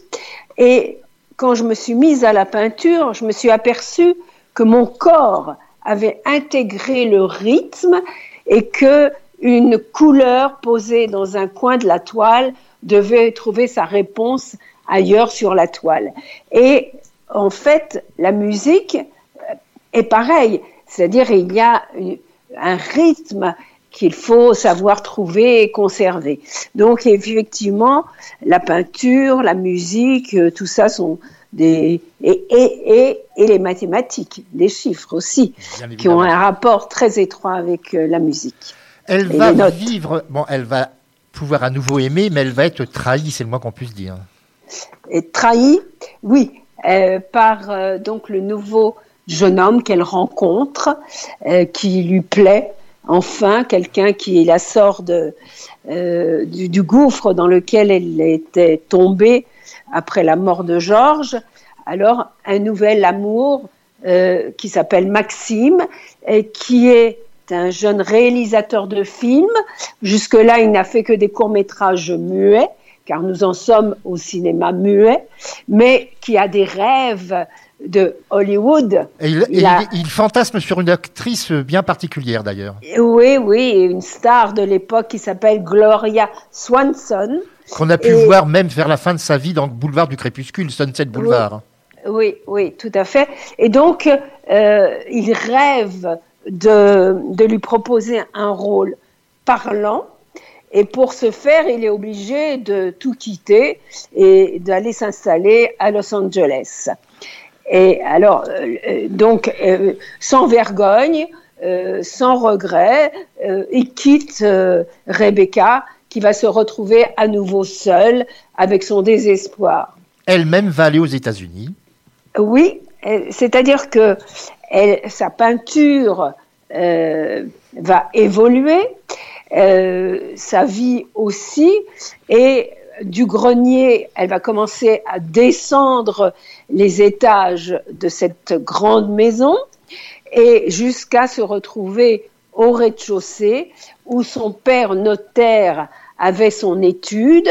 Et quand je me suis mise à la peinture, je me suis aperçue que mon corps avait intégré le rythme et que une couleur posée dans un coin de la toile devait trouver sa réponse ailleurs sur la toile. Et en fait, la musique est pareille. C'est-à-dire il y a un rythme qu'il faut savoir trouver et conserver. Donc effectivement, la peinture, la musique, euh, tout ça sont des et, et, et, les mathématiques, les chiffres aussi, qui ont un rapport très étroit avec euh, la musique. Elle va vivre, bon, elle va pouvoir à nouveau aimer, mais elle va être trahie, c'est le moins qu'on puisse dire. Et trahie, oui, euh, par donc le nouveau jeune homme qu'elle rencontre, euh, qui lui plaît, enfin quelqu'un qui la sort de, euh, du, gouffre dans lequel elle était tombée après la mort de Georges. Alors un nouvel amour euh, qui s'appelle Maxime, qui est un jeune réalisateur de films. Jusque-là, il n'a fait que des courts-métrages muets, car nous en sommes au cinéma muet, mais qui a des rêves de Hollywood. il, fantasme sur une actrice bien particulière d'ailleurs. Oui, oui, une star de l'époque qui s'appelle Gloria Swanson. Qu'on a pu voir même vers la fin de sa vie dans le boulevard du crépuscule, Sunset Boulevard. Oui, oui, tout à fait. Et donc, euh, il rêve de, de lui proposer un rôle parlant. Et pour ce faire, il est obligé de tout quitter et d'aller s'installer à Los Angeles. Et alors, euh, euh, donc, euh, sans vergogne, sans regret, il quitte Rebecca qui va se retrouver à nouveau seule avec son désespoir. Elle-même va aller aux États-Unis. Oui, c'est-à-dire que elle, sa peinture va évoluer, sa vie aussi, et du grenier, elle va commencer à descendre les étages de cette grande maison et jusqu'à se retrouver au rez-de-chaussée où son père notaire avait son étude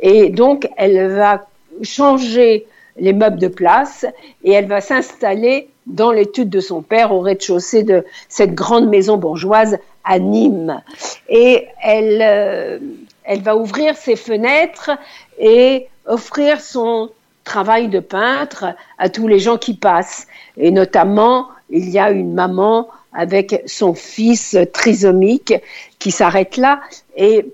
et donc elle va changer les meubles de place et elle va s'installer dans l'étude de son père au rez-de-chaussée de cette grande maison bourgeoise à Nîmes. Et elle, euh, elle va ouvrir ses fenêtres et offrir son travail de peintre à tous les gens qui passent. Et notamment, il y a une maman avec son fils trisomique qui s'arrête là et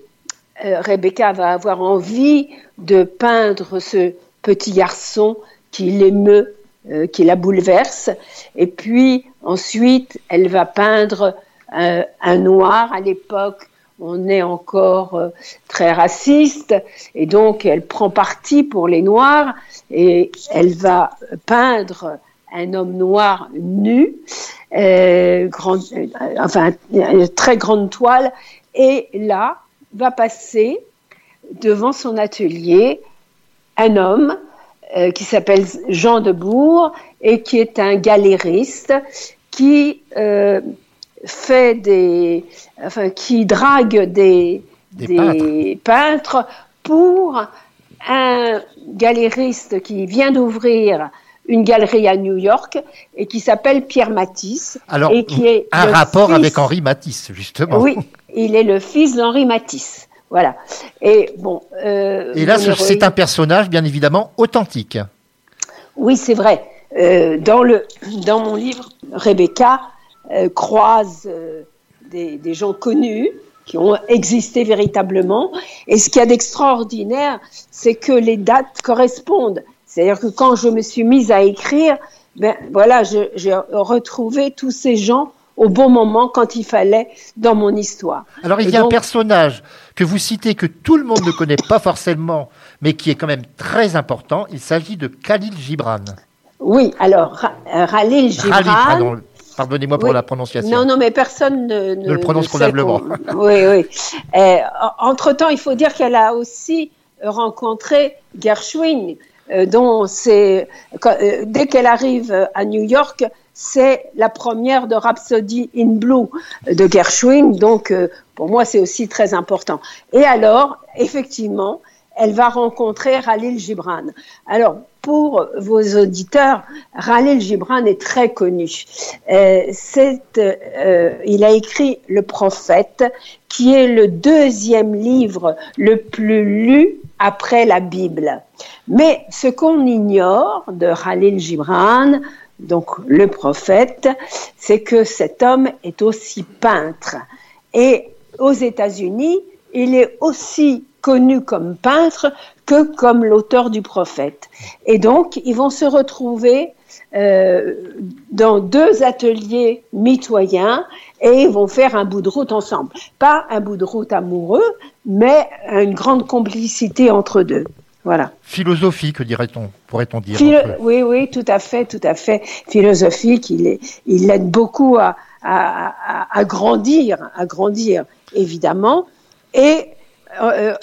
euh, Rebecca va avoir envie de peindre ce petit garçon qui l'émeut, euh, qui la bouleverse. Et puis ensuite, elle va peindre euh, un noir à l'époque on est encore euh, très raciste et donc elle prend parti pour les Noirs et elle va peindre un homme noir nu, euh, euh, enfin une très grande toile, et là va passer devant son atelier un homme qui s'appelle Jean de Bourg et qui est un galériste qui fait des, enfin, qui drague des, des, peintres. pour un galériste qui vient d'ouvrir une galerie à New York et qui s'appelle Pierre Matisse. Alors, et qui est un rapport avec Henri Matisse, justement. Oui, il est le fils d'Henri Matisse. Voilà. Et bon. Euh, et là, c'est un personnage, bien évidemment, authentique. Oui, c'est vrai. Euh, dans, le, dans mon livre, Rebecca euh, croise des, des, gens connus qui ont existé véritablement. Et ce qu'il y a d'extraordinaire, c'est que les dates correspondent. C'est-à-dire que quand je me suis mise à écrire, ben voilà, j'ai retrouvé tous ces gens au bon moment quand il fallait dans mon histoire. Alors il y a un personnage que vous citez que tout le monde ne connaît pas forcément, mais qui est quand même très important. Il s'agit de Khalil Gibran. Oui, alors Khalil Gibran. Pardonnez-moi pour la prononciation. Non, non, mais personne ne, ne le prononce convenablement. Oui, oui. Euh, entre-temps, il faut dire qu'elle a aussi rencontré Gershwin, euh, dont c'est euh, dès qu'elle arrive à New York, c'est la première de Rhapsody in Blue de Gershwin, donc pour moi c'est aussi très important. Et alors, effectivement, elle va rencontrer Khalil Gibran. Alors, pour vos auditeurs, Khalil Gibran est très connu. Euh, euh, il a écrit Le Prophète, qui est le deuxième livre le plus lu après la Bible. Mais ce qu'on ignore de Khalil Gibran, donc le prophète, c'est que cet homme est aussi peintre. Et aux États-Unis, il est aussi connu comme peintre que comme l'auteur du prophète. Et donc, ils vont se retrouver euh, dans deux ateliers mitoyens et ils vont faire un bout de route ensemble. Pas un bout de route amoureux, mais une grande complicité entre deux. Voilà. Philosophique, dirait-on, pourrait-on dire. oui, oui, tout à fait, tout à fait. Philosophique, il, est, il aide beaucoup à, à, à, grandir, à grandir, évidemment. Et euh,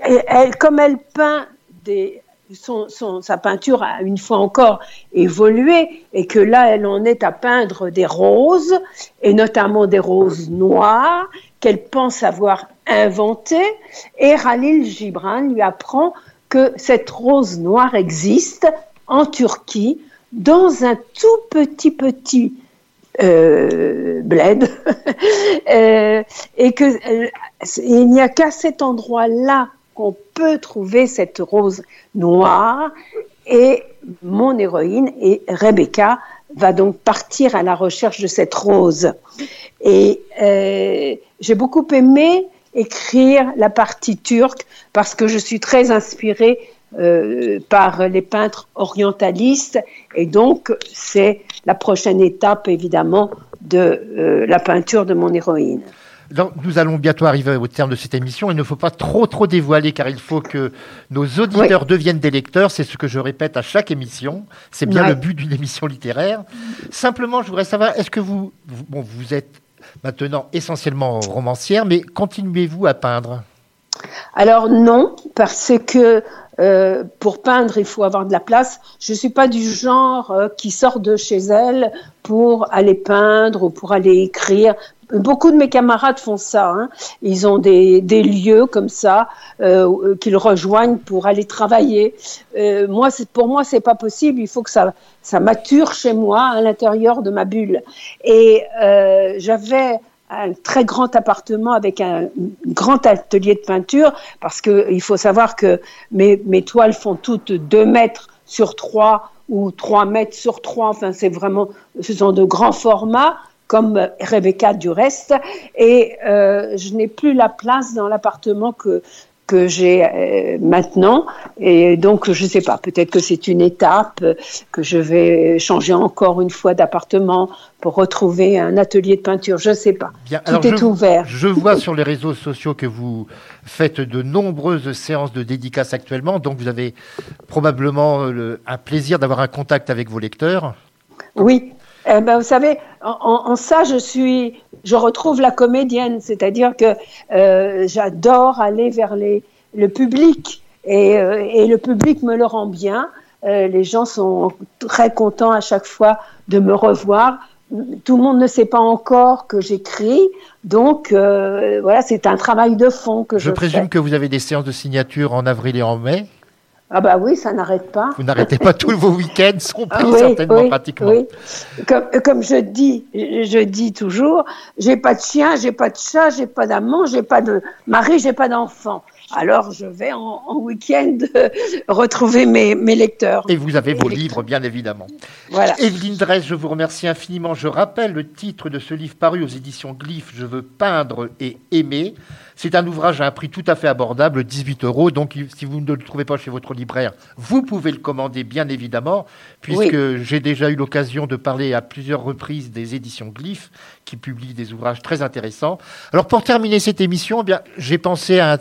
elle, comme elle peint des, son, son, sa peinture a une fois encore évolué et que là, elle en est à peindre des roses, et notamment des roses noires, qu'elle pense avoir inventées. Et Khalil Gibran lui apprend que cette rose noire existe en Turquie, dans un tout petit petit euh, bled, euh, et que euh, n'y a qu'à cet endroit-là qu'on peut trouver cette rose noire. Et mon héroïne et Rebecca va donc partir à la recherche de cette rose. Et j'ai beaucoup aimé écrire la partie turque parce que je suis très inspirée euh, par les peintres orientalistes et donc c'est la prochaine étape évidemment de euh, la peinture de mon héroïne. Donc, nous allons bientôt arriver au terme de cette émission. Il ne faut pas trop trop dévoiler car il faut que nos auditeurs deviennent des lecteurs. C'est ce que je répète à chaque émission. C'est bien le but d'une émission littéraire. Simplement, je voudrais savoir, est-ce que vous, vous, bon, vous êtes maintenant essentiellement romancière, mais continuez-vous à peindre? Alors non, parce que euh, pour peindre, il faut avoir de la place. Je ne suis pas du genre euh, qui sort de chez elle pour aller peindre ou pour aller écrire. Beaucoup de mes camarades font ça. Hein. Ils ont des, des, lieux comme ça euh, qu'ils rejoignent pour aller travailler. Euh, moi, pour moi, c'est pas possible. Il faut que ça, ça mature chez moi, à l'intérieur de ma bulle. Et euh, j'avais un très grand appartement avec un grand atelier de peinture parce que il faut savoir que mes, mes toiles font toutes deux mètres sur trois ou trois mètres sur trois. Enfin, c'est vraiment, ce sont de grands formats comme Rebecca du reste, et euh, je n'ai plus la place dans l'appartement que que j'ai euh, maintenant et donc je ne sais pas peut-être que c'est une étape que je vais changer encore une fois d'appartement pour retrouver un atelier de peinture je ne sais pas. Tout est ouvert. je vois sur les réseaux sociaux que vous faites de nombreuses séances de dédicaces actuellement donc vous avez probablement le, un plaisir d'avoir un contact avec vos lecteurs. Oui eh ben, vous savez, en, ça, je suis, je retrouve la comédienne, c'est-à-dire que euh, j'adore aller vers les, le public. Et, et, le public me le rend bien. les gens sont très contents à chaque fois de me revoir tout le monde ne sait pas encore que j'écris, donc euh, voilà, c'est un travail de fond que je, je présume que vous avez des séances de signature en avril et en mai. Ah bah oui, ça n'arrête pas. Vous n'arrêtez pas tous vos week-ends sont pris certainement pratiquement. Oui. Comme, comme, je dis, je dis toujours, j'ai pas de chien, j'ai pas de chat, j'ai pas d'amant, j'ai pas de mari, j'ai pas d'enfant alors je vais en, week-end retrouver mes, lecteurs. Et vous avez vos livres, bien évidemment. Voilà. Evelyne Dress, je vous remercie infiniment. Je rappelle le titre de ce livre paru aux éditions Glyph, Je veux peindre et aimer. C'est un ouvrage à un prix tout à fait abordable, 18 euros. Donc, si vous ne le trouvez pas chez votre libraire, vous pouvez le commander, bien évidemment, puisque j'ai déjà eu l'occasion de parler à plusieurs reprises des éditions Glyph, qui publient des ouvrages très intéressants. Alors, pour terminer cette émission, eh bien, j'ai pensé à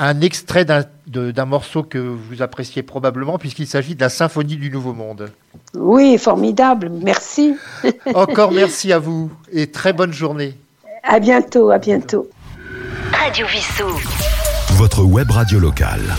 un extrait d'un morceau que vous appréciez probablement, puisqu'il s'agit de la Symphonie du Nouveau Monde. Oui, formidable, merci. Encore merci à vous et très bonne journée. À bientôt, à bientôt. Radio Vissou. Votre web radio locale.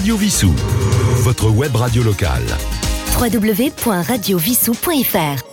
Radio Vissou, votre web radio locale. www.radiovissou.fr